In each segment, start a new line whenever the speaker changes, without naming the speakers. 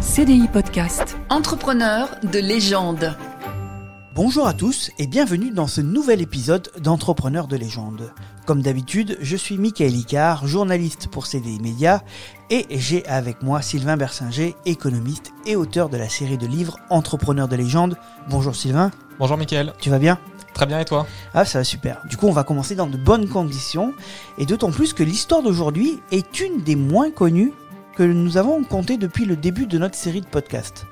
CDI Podcast.
Entrepreneur de légende.
Bonjour à tous et bienvenue dans ce nouvel épisode d'Entrepreneurs de légende. Comme d'habitude, je suis Michael Icard, journaliste pour CDI Média et j'ai avec moi Sylvain Bersinger, économiste et auteur de la série de livres Entrepreneurs de légende. Bonjour Sylvain.
Bonjour Michael.
Tu vas bien?
Très bien et toi?
Ah ça va super. Du coup on va commencer dans de bonnes conditions et d'autant plus que l'histoire d'aujourd'hui est une des moins connues que nous avons compté depuis le début de notre série de podcasts.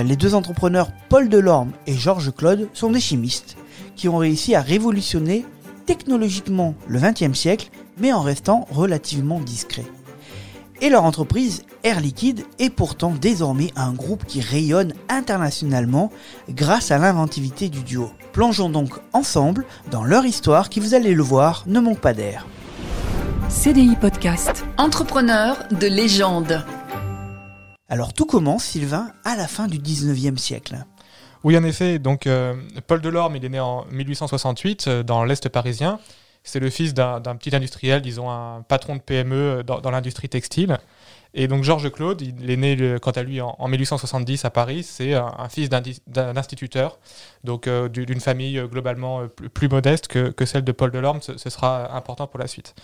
Les deux entrepreneurs Paul Delorme et Georges Claude sont des chimistes qui ont réussi à révolutionner technologiquement le XXe siècle mais en restant relativement discrets. Et leur entreprise, Air Liquide, est pourtant désormais un groupe qui rayonne internationalement grâce à l'inventivité du duo. Plongeons donc ensemble dans leur histoire qui, vous allez le voir, ne manque pas d'air.
CDI Podcast.
Entrepreneur de légende.
Alors tout commence, Sylvain, à la fin du 19e siècle.
Oui, en effet. Donc, euh, Paul Delorme, il est né en 1868 euh, dans l'Est parisien. C'est le fils d'un petit industriel, disons un patron de PME dans, dans l'industrie textile. Et donc Georges Claude, il est né quant à lui en, en 1870 à Paris. C'est un, fils d'un instituteur, donc euh, du- d'une famille euh, globalement euh, plus, plus modeste que, que celle de Paul Delorme. Ce, ce sera important pour la suite.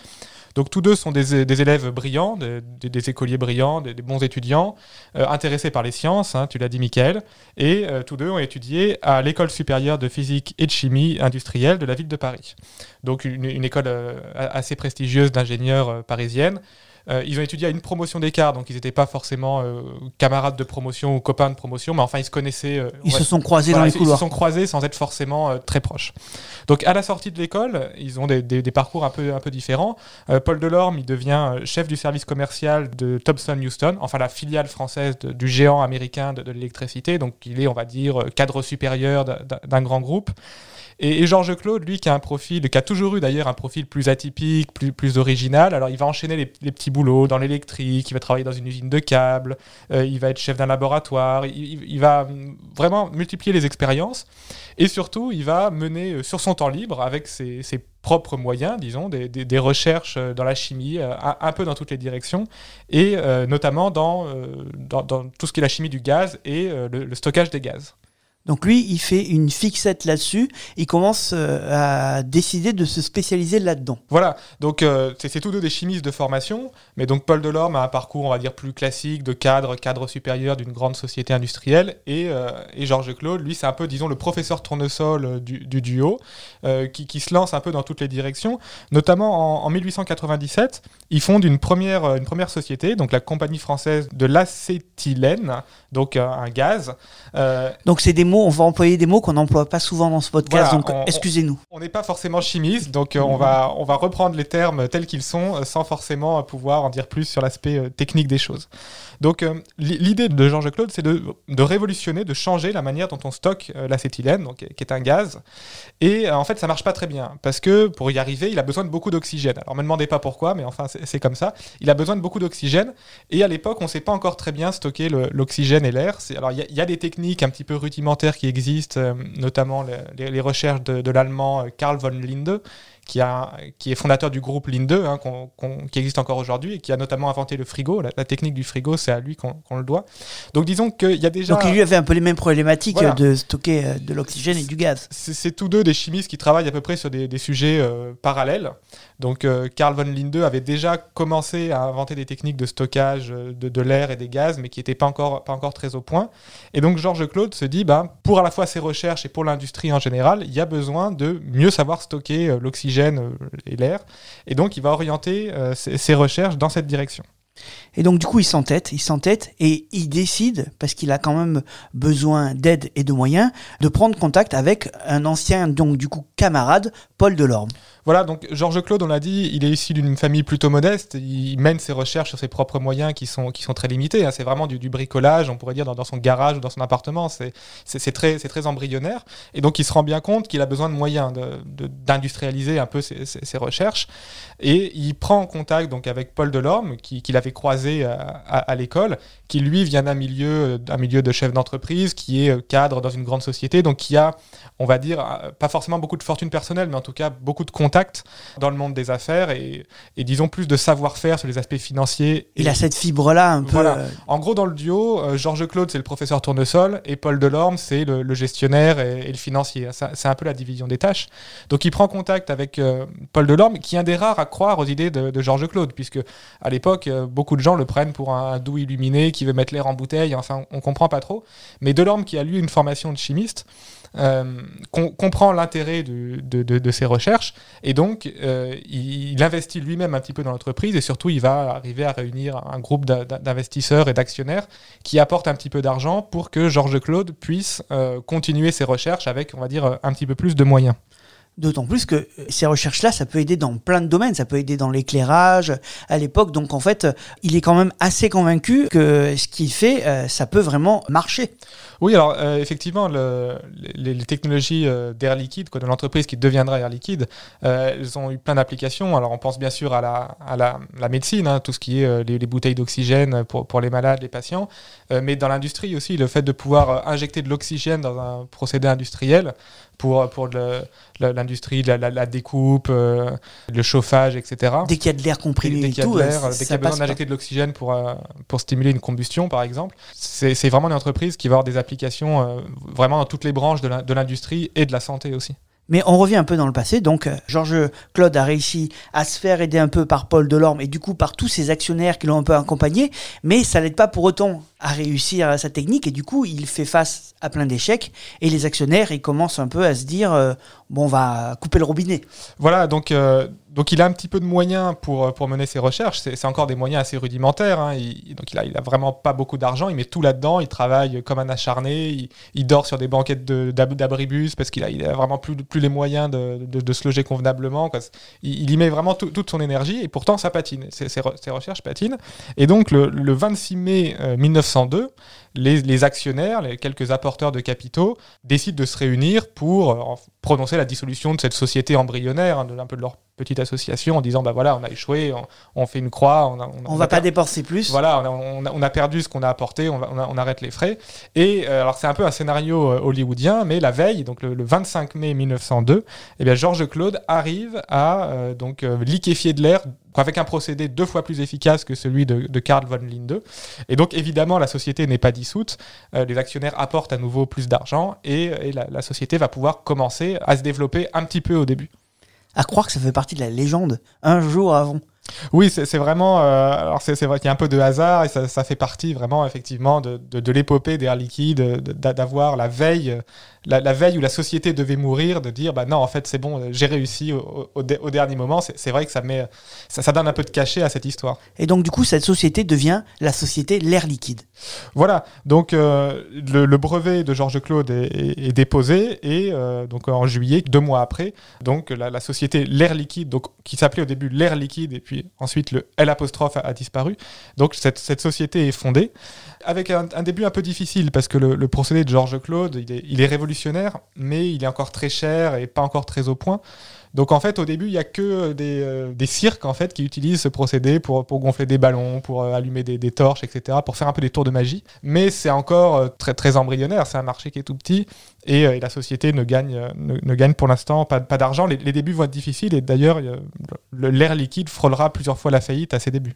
Donc tous deux sont des, élèves brillants, des, écoliers brillants, des, bons étudiants, euh, intéressés par les sciences, hein, tu l'as dit Michael, et euh, tous deux ont étudié à l'école supérieure de physique et de chimie industrielle de la ville de Paris. Donc une, école euh, assez prestigieuse d'ingénieurs euh, parisienne. Euh, ils ont étudié à une promotion d'écart, donc ils n'étaient pas forcément euh, camarades de promotion ou copains de promotion, mais enfin ils se connaissaient. euh,
Ils
ouais.
se sont croisés
Voilà,
dans les
ils, ils
couloirs.
se sont croisés sans être forcément très proches. Donc à la sortie de l'école, ils ont des, des- des parcours un peu, un peu différents. Paul Delorme, il devient chef du service commercial de Thomson Houston, enfin la filiale française de- du géant américain de, de l'électricité. Donc il est, on va dire, cadre supérieur d'un- grand groupe. Et, et Georges Claude, lui, qui a un profil, qui a toujours eu d'ailleurs un profil plus atypique, plus, plus original, alors il va enchaîner les, les petits boulots dans l'électrique, il va travailler dans une usine de câbles, euh, il va être chef d'un laboratoire, il, va hum, vraiment multiplier les expériences, et surtout, il va mener euh, sur son temps libre, avec ses, propres moyens, disons, des, recherches euh, dans la chimie, un, peu dans toutes les directions, et notamment dans, tout ce qui est la chimie du gaz et le stockage des gaz.
Donc lui, il fait une fixette là-dessus, il commence euh, à décider de se spécialiser là-dedans.
Voilà, donc euh, c'est tous deux des chimistes de formation, mais donc Paul Delorme a un parcours, on va dire, plus classique, de cadre, cadre supérieur d'une grande société industrielle, et, euh, et Georges Claude, lui, c'est un peu, disons, le professeur tournesol du, du duo, qui, qui se lance un peu dans toutes les directions, notamment en, en 1897, ils fondent une première, une première société, donc la compagnie française de l'acétylène, donc un gaz,
Donc c'est des mots, on va employer des mots qu'on n'emploie pas souvent dans ce podcast,
Voilà,
donc
on-
excusez-nous.
On n'est pas forcément chimiste, donc euh, on, va, on va reprendre les termes tels qu'ils sont euh, sans forcément pouvoir en dire plus sur l'aspect euh, technique des choses. Donc euh, li- l'idée de Georges Claude, c'est de, révolutionner, de changer la manière dont on stocke euh, l'acétylène, qui est un gaz. Et euh, en fait, ça marche pas très bien, parce que pour y arriver, il a besoin de beaucoup d'oxygène. Alors me demandez pas pourquoi, mais enfin c'est comme ça. Il a besoin de beaucoup d'oxygène, et à l'époque, on ne sait pas encore très bien stocker l'oxygène et l'air. Alors il y, a- des techniques un petit peu rudimentaires qui existent, notamment les, recherches de, l'allemand Karl von Linde, qui, a, qui est fondateur du groupe Linde, hein, qui existe encore aujourd'hui, et qui a notamment inventé le frigo. La, la technique du frigo, c'est à lui qu'on le doit. Donc disons qu'il y a déjà...
Donc lui avait un peu les mêmes problématiques
Voilà.
de stocker euh, de l'oxygène et du gaz.
C'est tous deux des chimistes qui travaillent à peu près sur des, des sujets euh, parallèles. Donc euh, Carl von Linde avait déjà commencé à inventer des techniques de stockage euh, de, de l'air et des gaz, mais qui n'étaient pas encore, pas encore très au point. Et donc Georges Claude se dit, ben, pour à la fois ses recherches et pour l'industrie en général, il y a besoin de mieux savoir stocker euh, euh, et l'air. Et donc il va orienter euh, ses recherches dans cette direction.
Et donc du coup il s'entête, il s'entête et il décide, parce qu'il a quand même besoin d'aide et de moyens, de prendre contact avec un ancien, donc du coup camarade, Paul Delorme.
Voilà, donc Georges Claude, on l'a dit, il est issu d'une famille plutôt modeste. Il mène ses recherches sur ses propres moyens qui sont, qui sont très limités. hein. C'est vraiment du, bricolage, on pourrait dire, dans, son garage ou dans son appartement. C'est très, très embryonnaire. Et donc, il se rend bien compte qu'il a besoin de moyens de- de- d'industrialiser un peu ses, recherches. Et il prend en contact donc, avec Paul Delorme, qui- qu'il avait croisé à, à- à l'école, qui lui vient d'un milieu, d'un milieu de chef d'entreprise, qui est euh, cadre dans une grande société, donc qui a, on va dire, euh, pas forcément beaucoup de fortune personnelle, mais en tout cas beaucoup de contacts dans le monde des affaires et, et disons plus de savoir-faire sur les aspects financiers.
Il a cette fibre-là un peu.
Voilà.
euh,
En gros, dans le duo, Georges Claude, c'est le professeur tournesol et Paul Delorme, c'est le, le gestionnaire et, et le financier. C'est un peu la division des tâches. Donc, il prend contact avec euh, Paul Delorme, qui est un des rares à croire aux idées de, de Georges Claude, puisque à l'époque, beaucoup de gens le prennent pour un, doux illuminé qui veut mettre l'air en bouteille. Enfin, on comprend pas trop. Mais Delorme, qui a lui une formation de chimiste, euh, com- comprend l'intérêt de, de- ses recherches et donc euh, il, investit lui-même un petit peu dans l'entreprise et surtout il va arriver à réunir un groupe d'investisseurs et d'actionnaires qui apportent un petit peu d'argent pour que Georges Claude puisse euh, continuer ses recherches avec, on va dire, un petit peu plus de moyens.
D'autant plus que euh, ces recherches-là, ça peut aider dans plein de domaines. Ça peut aider dans l'éclairage à l'époque. Donc en fait, euh, il est quand même assez convaincu que ce qu'il fait, euh, ça peut vraiment marcher.
Oui, alors euh, effectivement, le- les, technologies euh, d'Air Liquide, quoi, de l'entreprise qui deviendra Air Liquide, euh, elles ont eu plein d'applications. Alors on pense bien sûr à la, à la, la médecine, hein, tout ce qui est euh, les, les bouteilles d'oxygène pour, pour les malades, les patients, Euh, mais dans l'industrie aussi, le fait de pouvoir euh, injecter de l'oxygène dans un procédé industriel pour, pour l'industrie, la, la- la découpe, euh, le chauffage, etc.
Dès qu'il y a de l'air comprimé
Dès
et
qu'il y a
tout,
de
euh,
l'air,
ça
dès qu'il y a besoin d'injecter de l'oxygène pour, euh, pour stimuler une combustion, par exemple, c'est vraiment une entreprise qui va avoir des applications euh, vraiment dans toutes les branches de l'industrie et de la santé aussi.
Mais on revient un peu dans le passé. Donc, Georges Claude a réussi à se faire aider un peu par Paul Delorme et du coup par tous ses actionnaires qui l'ont un peu accompagné. Mais ça l'aide pas pour autant à réussir sa technique et du coup, il fait face à plein d'échecs. Et les actionnaires, ils commencent un peu à se dire euh, bon, on va couper le robinet.
Voilà, donc, euh, donc il a un petit peu de moyens pour, euh, pour mener ses recherches. C'est encore des moyens assez rudimentaires. hein. Il, donc il a, il a vraiment pas beaucoup d'argent. Il met tout là-dedans. Il travaille comme un acharné. Il, dort sur des banquettes d'abribus parce qu'il a, il a vraiment plus, plus les moyens de, de- se loger convenablement. Il, y met vraiment tout- toute son énergie et pourtant ça patine. Ses recherches patinent. Et donc le, le 26 mai euh, 1902, les, actionnaires, les quelques apporteurs de capitaux, décident de se réunir pour euh, prononcer la dissolution de cette société embryonnaire, hein, un peu de leur petite association, en disant bah voilà, on a échoué, on, on fait une croix, on, a- on,
On
a
va pas dépenser plus.
voilà, on a, on perdu ce qu'on a apporté, on, va- a- arrête les frais. Et euh, alors c'est un peu un scénario euh, hollywoodien, mais la veille, donc le, le 25 mai 1902, eh bien Georges Claude arrive à euh, donc liquéfier de l'air avec un procédé deux fois plus efficace que celui de, de Carl von Linde. Et donc évidemment la société n'est pas dissoute, euh, les actionnaires apportent à nouveau plus d'argent et, et la, la société va pouvoir commencer à se développer un petit peu au début.
À croire que ça fait partie de la légende un jour avant.
Oui, c'est vraiment. euh, alors, c'est vrai qu'il y a un peu de hasard et ça, ça fait partie vraiment, effectivement, de, de, de l'épopée d'Air Liquide, de- de- d'avoir la veille, la, la veille où la société devait mourir, de dire bah non, en fait, c'est bon, euh, j'ai réussi au, au- au dernier moment. C'est c'est vrai que ça, met, ça, ça donne un peu de cachet à cette histoire.
Et donc, du coup, cette société devient la société L'air Liquide.
Voilà, donc euh, le, le brevet de Georges Claude est, est- est déposé et euh, donc en juillet, deux mois après, donc la, la société L'air Liquide, donc, qui s'appelait au début L'air Liquide et puis ensuite le L a, disparu. Donc cette, société est fondée avec un, début un peu difficile parce que le, procédé de Georges Claude, il est révolutionnaire, mais il est encore très cher et pas encore très au point. Donc en fait, au début, il y a que des, euh, des cirques en fait qui utilisent ce procédé pour, gonfler des ballons, pour euh, allumer des, torches, etc., pour faire un peu des tours de magie. Mais c'est encore euh, très, embryonnaire. C'est un marché qui est tout petit et, la société ne gagne, ne, pour l'instant pas, d'argent. Les, les débuts vont être difficiles et d'ailleurs, l'air liquide frôlera plusieurs fois la faillite à ses débuts.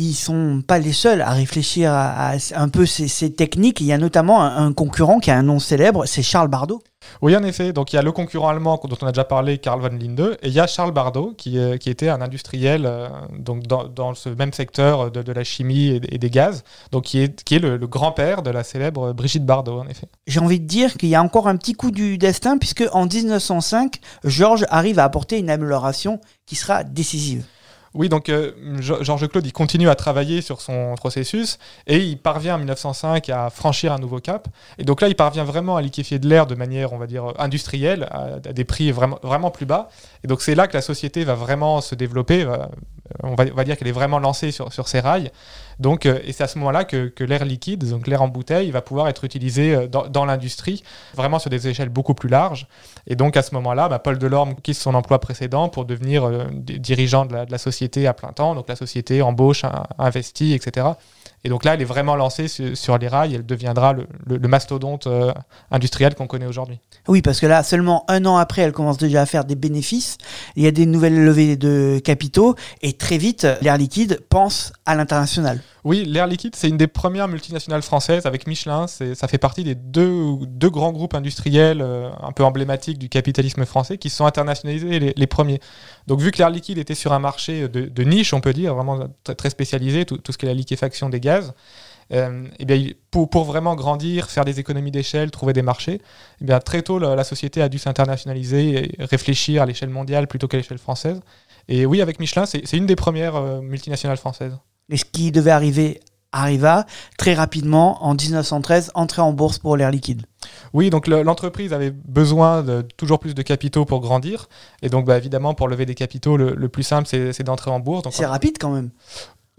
Ils sont pas les seuls à réfléchir à, à un peu ces, ces techniques. Il y a notamment un, un concurrent qui a un nom célèbre, c'est Charles Bardot.
Oui, en effet. Donc il y a le concurrent allemand dont on a déjà parlé, Karl von Linde, et il y a Charles Bardot, qui, euh, qui était un industriel euh, donc dans, dans ce même secteur de, de la chimie et, et des gaz, donc qui est, qui est le, le grand-père de la célèbre Brigitte Bardot, en effet.
J'ai envie de dire qu'il y a encore un petit coup du destin, puisque en 1905, Georges arrive à apporter une amélioration qui sera décisive.
Oui, donc euh, Georges Claude, il continue à travailler sur son processus et il parvient en 1905 à franchir un nouveau cap. Et donc là, il parvient vraiment à liquéfier de l'air de manière, on va dire, industrielle, à, des prix vraiment, vraiment plus bas. Et donc c'est là que la société va vraiment se développer. va- on, va, on va dire qu'elle est vraiment lancée sur, sur ses rails. Donc, euh, et c'est à ce moment-là que, l'air liquide, donc l'air en bouteille, va pouvoir être utilisé euh, dans, l'industrie, vraiment sur des échelles beaucoup plus larges. Et donc à ce moment-là, bah, Paul Delorme quitte son emploi précédent pour devenir euh, di- dirigeant de la, de la société à plein temps. Donc la société embauche, investit, etc. Et donc là, elle est vraiment lancée sur, les rails. Elle deviendra le mastodonte euh, industriel qu'on connaît aujourd'hui.
Oui, parce que là, seulement un an après, elle commence déjà à faire des bénéfices. Il y a des nouvelles levées de capitaux et très vite, l'Air Liquide pense à l'international.
Oui, l'Air Liquide, c'est une des premières multinationales françaises avec Michelin. Ça fait partie des deux, deux grands groupes industriels euh, un peu emblématiques du capitalisme français qui sont internationalisés les, premiers. Donc, vu que l'Air Liquide était sur un marché de, niche, on peut dire, vraiment très, spécialisé, tout, ce qui est la liquéfaction des gaz, euh, eh bien, pour, pour vraiment grandir, faire des économies d'échelle, trouver des marchés, eh bien, très tôt, la, société a dû s'internationaliser et réfléchir à l'échelle mondiale plutôt qu'à l'échelle française. Et oui, avec Michelin, c'est c'est une des premières euh, multinationales françaises.
Et ce qui devait arriver arriva très rapidement en 1913, entrée en bourse pour l'Air Liquide.
Oui, donc le- l'entreprise avait besoin de toujours plus de capitaux pour grandir. Et donc, bah, évidemment, pour lever des capitaux, le, le plus simple, c'est d'entrer en bourse.
C'est rapide quand même.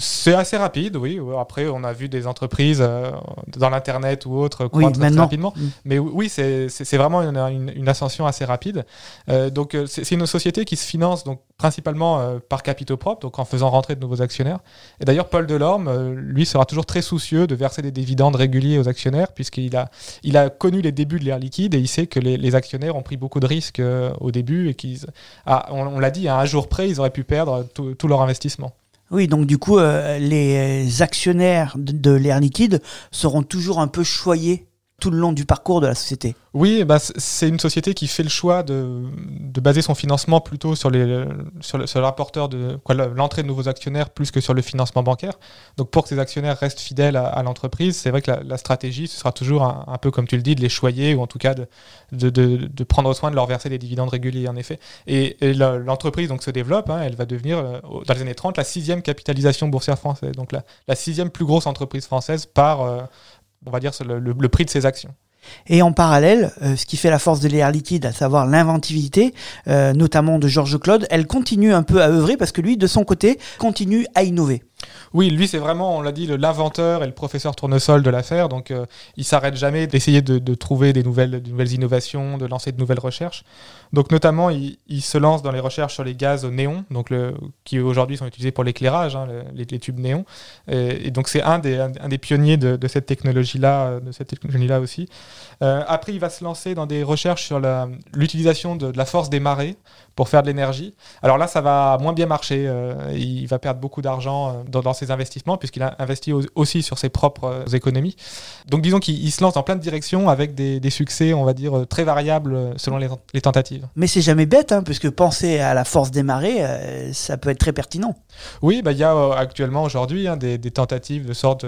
C'est assez rapide, oui. Après, on a vu des entreprises euh, dans l'Internet ou autres
Oui,
croître très rapidement.
Mm.
Mais oui, c'est vraiment une, une- une ascension assez rapide. Euh, donc, euh, c'est une société qui se finance donc, principalement euh, par capitaux propres, donc en faisant rentrer de nouveaux actionnaires. Et d'ailleurs, Paul Delorme, euh, lui, sera toujours très soucieux de verser des dividendes réguliers aux actionnaires, puisqu'il a, il a connu les débuts de l'ère liquide et il sait que les, les actionnaires ont pris beaucoup de risques euh, au début et qu'ils, ah, on, on l'a dit, à un jour près, ils auraient pu perdre tout, tout leur investissement.
Oui, donc du coup, euh, les actionnaires de, de l'Air Liquide seront toujours un peu choyés tout le long du parcours de la société.
Oui, bah, c'est une société qui fait le choix de, de baser son financement plutôt sur, les, sur, le, sur rapporteur de l'entrée de nouveaux actionnaires plus que sur le financement bancaire. Donc pour que ces actionnaires restent fidèles à, l'entreprise, c'est vrai que la, stratégie, ce sera toujours un, peu comme tu le dis, de les choyer ou en tout cas de, de, prendre soin de leur verser des dividendes réguliers en effet. Et, l'entreprise donc se développe, hein, elle va devenir euh, dans les années 30 la sixième capitalisation boursière française, donc la, la sixième plus grosse entreprise française par, euh, on va dire, le- prix de ses actions.
Et en parallèle, euh, ce qui fait la force de l'Air Liquide, à savoir l'inventivité, euh, notamment de Georges Claude, elle continue un peu à œuvrer parce que lui, de son côté, continue à innover.
Oui, lui, c'est vraiment, on l'a dit, l'inventeur et le professeur tournesol de l'affaire. Donc, euh, il s'arrête jamais d'essayer de, trouver des nouvelles, de nouvelles innovations, de lancer de nouvelles recherches. Donc, notamment, il, se lance dans les recherches sur les gaz au néon, donc qui aujourd'hui sont utilisés pour l'éclairage, hein, le- les, tubes néon. Et, donc, c'est un des, pionniers de, cette technologie-là, de cette technologie-là aussi. Euh, après, il va se lancer dans des recherches sur l'utilisation de, de la force des marées pour faire de l'énergie. Alors là, ça va moins bien marcher. euh, il va perdre beaucoup d'argent euh, dans, dans ses investissements puisqu'il a investi au- aussi sur ses propres euh, économies. Donc disons qu'il il se lance dans plein de directions avec des, des succès, on va dire, très variables selon les, les tentatives.
Mais c'est jamais bête, hein, puisque penser à la force des marées, euh, ça peut être très pertinent.
Oui, bah, il y a actuellement aujourd'hui hein, des, des tentatives de sorte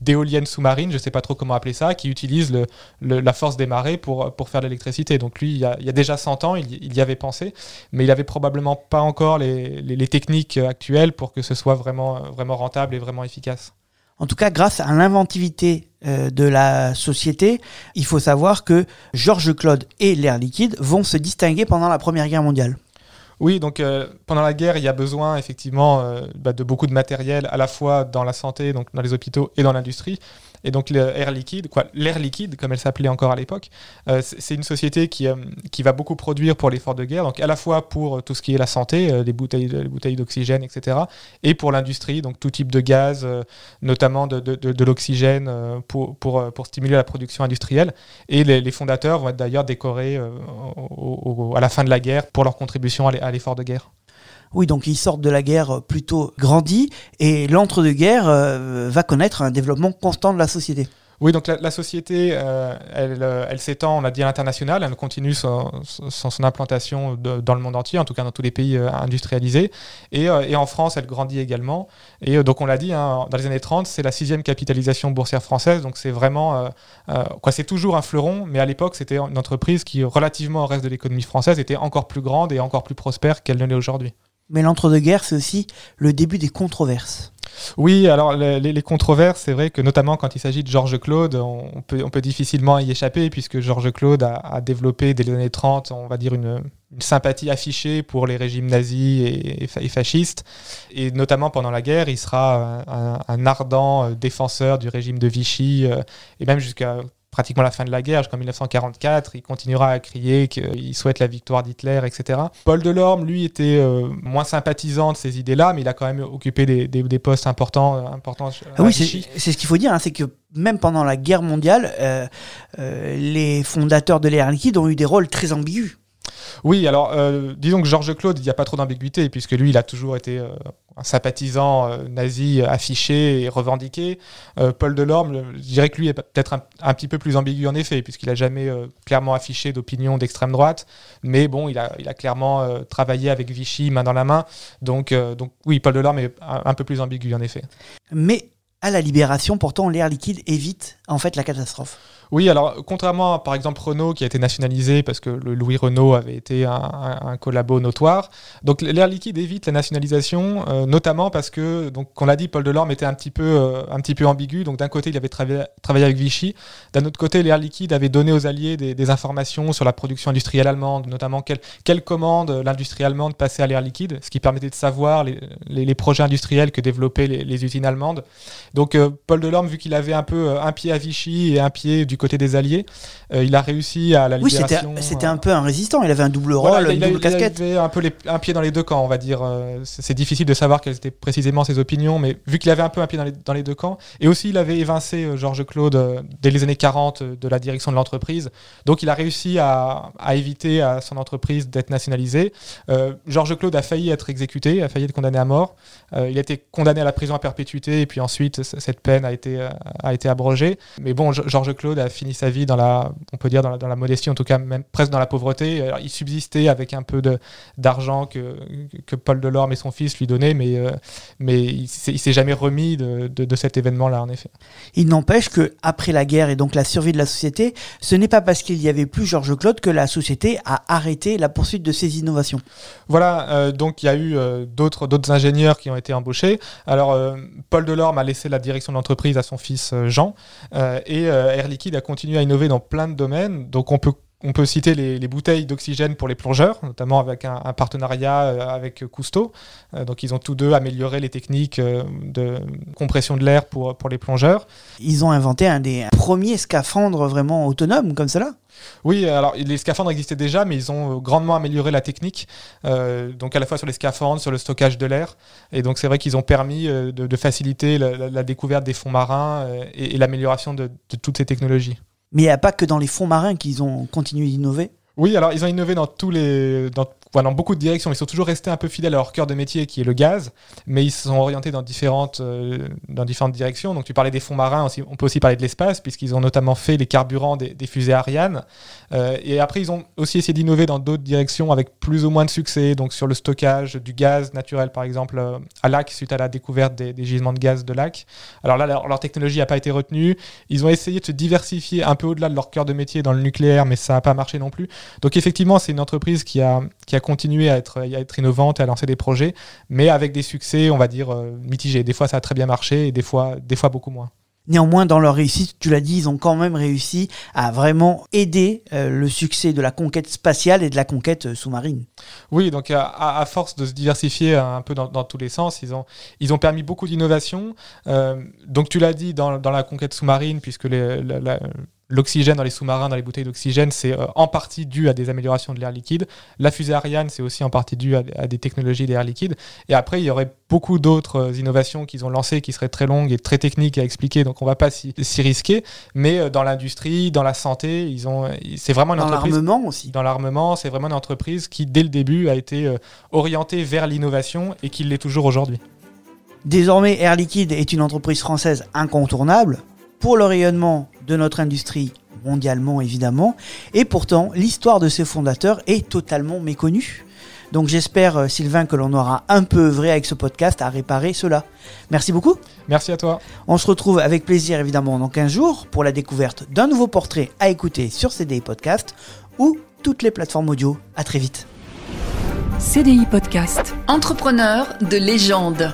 d'éoliennes sous-marines, je ne sais pas trop comment appeler ça, qui utilisent la force des marées pour, faire de l'électricité. Donc lui, il y, a, déjà 100 ans, il, y- avait pensé, mais il avait probablement pas encore les, techniques actuelles pour que ce soit vraiment, vraiment rentable et vraiment efficace.
En tout cas, grâce à l'inventivité euh, de la société, il faut savoir que Georges Claude et l'Air Liquide vont se distinguer pendant la Première Guerre mondiale.
Oui, donc euh, pendant la guerre, il y a besoin effectivement euh, bah, de beaucoup de matériel, à la fois dans la santé, donc dans les hôpitaux et dans l'industrie. Et donc l'air liquide, quoi, l'air liquide, comme elle s'appelait encore à l'époque, euh, c'est une société qui, qui va beaucoup produire pour l'effort de guerre, donc à la fois pour tout ce qui est la santé, les bouteilles, les bouteilles d'oxygène, etc., et pour l'industrie, donc tout type de gaz, notamment de, de, de, l'oxygène pour, pour, pour stimuler la production industrielle. Et les, fondateurs vont être d'ailleurs décorés à la fin de la guerre pour leur contribution à à l'effort de guerre?
Oui, donc ils sortent de la guerre plutôt grandis et l'entre-deux-guerres euh, va connaître un développement constant de la société.
Oui, donc la, société, euh, elle, euh, elle s'étend, on a dit, à l'international. Elle continue son, son, implantation dans le monde entier, en tout cas dans tous les pays euh, industrialisés. Et, en France, elle grandit également. Et donc, on l'a dit, hein, dans les années 30, c'est la sixième capitalisation boursière française. Donc, c'est vraiment. quoi, c'est toujours un fleuron, mais à l'époque, c'était une entreprise qui, relativement au reste de l'économie française, était encore plus grande et encore plus prospère qu'elle ne l'est aujourd'hui.
Mais l'entre-deux-guerres, c'est aussi le début des controverses.
Oui, alors les, controverses, c'est vrai que notamment quand il s'agit de Georges Claude, on, peut, difficilement y échapper puisque Georges Claude a, développé dès les années 30, on va dire, une, sympathie affichée pour les régimes nazis et, et fa- et fascistes. Et notamment pendant la guerre, il sera un ardent euh, défenseur du régime de Vichy euh, et même jusqu'à pratiquement la fin de la guerre, jusqu'en 1944. Il continuera à crier qu'il souhaite la victoire d'Hitler, etc. Paul Delorme, lui, était euh, moins sympathisant de ces idées-là, mais il a quand même occupé des, des- des postes importants. importants
Ah
à
oui, c'est ce qu'il faut dire, hein, c'est que même pendant la guerre mondiale, euh, euh, les fondateurs de l'Air Liquide ont eu des rôles très ambigus.
Oui, alors euh, disons que Georges Claude, il n'y a pas trop d'ambiguïté, puisque lui, il a toujours été euh, un sympathisant euh, nazi affiché et revendiqué. Paul Delorme, je dirais que lui est peut-être un, petit peu plus ambigu en effet, puisqu'il n'a jamais clairement affiché d'opinion d'extrême droite, mais bon, il a, clairement travaillé avec Vichy main dans la main. Donc, oui, Paul Delorme est un peu plus ambigu en effet.
Mais à la libération, pourtant, l'Air Liquide évite en fait la catastrophe.
Oui, alors contrairement à par exemple Renault qui a été nationalisé parce que le Louis Renault avait été un, collabo notoire. Donc l'air liquide évite la nationalisation, euh, notamment parce que, donc on l'a dit, Paul Delorme était un petit peu, euh, un petit peu ambigu. Donc d'un côté il avait travaillé, travaillé avec Vichy, d'un autre côté l'air liquide avait donné aux Alliés des, informations sur la production industrielle allemande, notamment quelle, quelle commande l'industrie allemande passait à l'air liquide, ce qui permettait de savoir les, les, projets industriels que développaient les, usines allemandes. Donc euh, Paul Delorme, vu qu'il avait un peu un pied à Vichy et un pied du côté des Alliés, euh, il a réussi à la
Oui, c'était
libération.
c'était
euh,
un peu un résistant. Il avait un double rôle, une
a-
double
a-
casquette.
il avait un peu les- un pied dans les deux camps, on va dire. Euh, C'est difficile de savoir quelles étaient précisément ses opinions, mais vu qu'il avait un peu un pied dans les, dans les deux camps, et aussi il avait évincé Georges Claude dès les années 40 euh, de la direction de l'entreprise, donc il a réussi à, à éviter à son entreprise d'être nationalisée. Euh, Georges Claude a failli être exécuté, a failli être condamné à mort. Euh, il a été condamné à la prison à perpétuité, et puis ensuite cette peine a été, a été abrogée. Mais bon, Ge- Georges Claude a fini sa vie dans la, on peut dire dans la, dans la modestie, en tout cas même presque dans la pauvreté. Alors, il subsistait avec un peu d'argent que, que Paul Delorme et son fils lui donnaient, mais, euh, mais il s'est jamais remis de, de, de cet événement-là, en effet.
Il n'empêche que après la guerre et donc la survie de la société, ce n'est pas parce qu'il y avait plus Georges Claude que la société a arrêté la poursuite de ses innovations.
Voilà, euh, donc il y a eu euh, d'autres d'autres ingénieurs qui ont été embauchés. Alors, euh, Paul Delorme a laissé la direction de l'entreprise à son fils Jean, et euh, Air Liquide a continué à innover dans plein de domaines. Donc, on peut on peut citer les, les bouteilles d'oxygène pour les plongeurs, notamment avec un, un partenariat euh, avec Cousteau. Euh, donc, ils ont tous deux amélioré les techniques euh, de compression de l'air pour, pour les plongeurs.
Ils ont inventé un des premiers scaphandres vraiment autonomes comme cela?
Oui, alors les scaphandres existaient déjà, mais ils ont grandement amélioré la technique, euh, donc à la fois sur les scaphandres, sur le stockage de l'air. Et donc c'est vrai qu'ils ont permis euh, de, de faciliter la, la- la découverte des fonds marins euh, et, et l'amélioration de, de toutes ces technologies.
Mais il n'y a pas que dans les fonds marins qu'ils ont continué d'innover.
Oui, alors ils ont innové dans tous les, dans beaucoup de directions. Ils sont toujours restés un peu fidèles à leur cœur de métier, qui est le gaz, mais ils se sont orientés dans différentes, euh, dans différentes directions. Donc tu parlais des fonds marins, on peut aussi parler de l'espace, puisqu'ils ont notamment fait les carburants des, fusées Ariane. Euh, et après, ils ont aussi essayé d'innover dans d'autres directions avec plus ou moins de succès, donc sur le stockage du gaz naturel, par exemple, euh, à Lac, suite à la découverte des, gisements de gaz de Lac. Alors là, leur, technologie n'a pas été retenue. Ils ont essayé de se diversifier un peu au-delà de leur cœur de métier dans le nucléaire, mais ça n'a pas marché non plus. Donc effectivement, c'est une entreprise qui a continué à être, à être innovante et à lancer des projets, mais avec des succès, on va dire, euh, mitigés. Des fois, ça a très bien marché et des fois, des fois beaucoup moins.
Néanmoins, dans leur réussite, tu l'as dit, ils ont quand même réussi à vraiment aider euh, le succès de la conquête spatiale et de la conquête euh, sous-marine.
Oui, donc à, force de se diversifier un peu dans, dans tous les sens, ils ont, ils ont permis beaucoup d'innovation. Euh, donc tu l'as dit dans, dans la conquête sous-marine, puisque les- la- la- l'oxygène dans les sous-marins, dans les bouteilles d'oxygène, c'est euh, en partie dû à des améliorations de l'air liquide. La fusée Ariane, c'est aussi en partie dû à, à des technologies d'air liquide. Et après, il y aurait beaucoup d'autres euh, innovations qu'ils ont lancées qui seraient très longues et très techniques à expliquer, donc on va pas s'y risquer. Mais euh, dans l'industrie, dans la santé, ils ont, c'est vraiment une
Dans
entreprise
l'armement aussi.
dans l'armement, c'est vraiment une entreprise qui, dès le début, a été orientée vers l'innovation et qui l'est toujours aujourd'hui.
Désormais, Air Liquide est une entreprise française incontournable pour le rayonnement de notre industrie mondialement évidemment, et pourtant l'histoire de ses fondateurs est totalement méconnue. Donc j'espère euh, Sylvain que l'on aura un peu œuvré avec ce podcast à réparer cela. Merci beaucoup.
Merci à toi.
On se retrouve avec plaisir évidemment dans 15 jours pour la découverte d'un nouveau portrait à écouter sur CDI Podcast ou toutes les plateformes audio. À très vite.
CDI Podcast.
Entrepreneur de légende.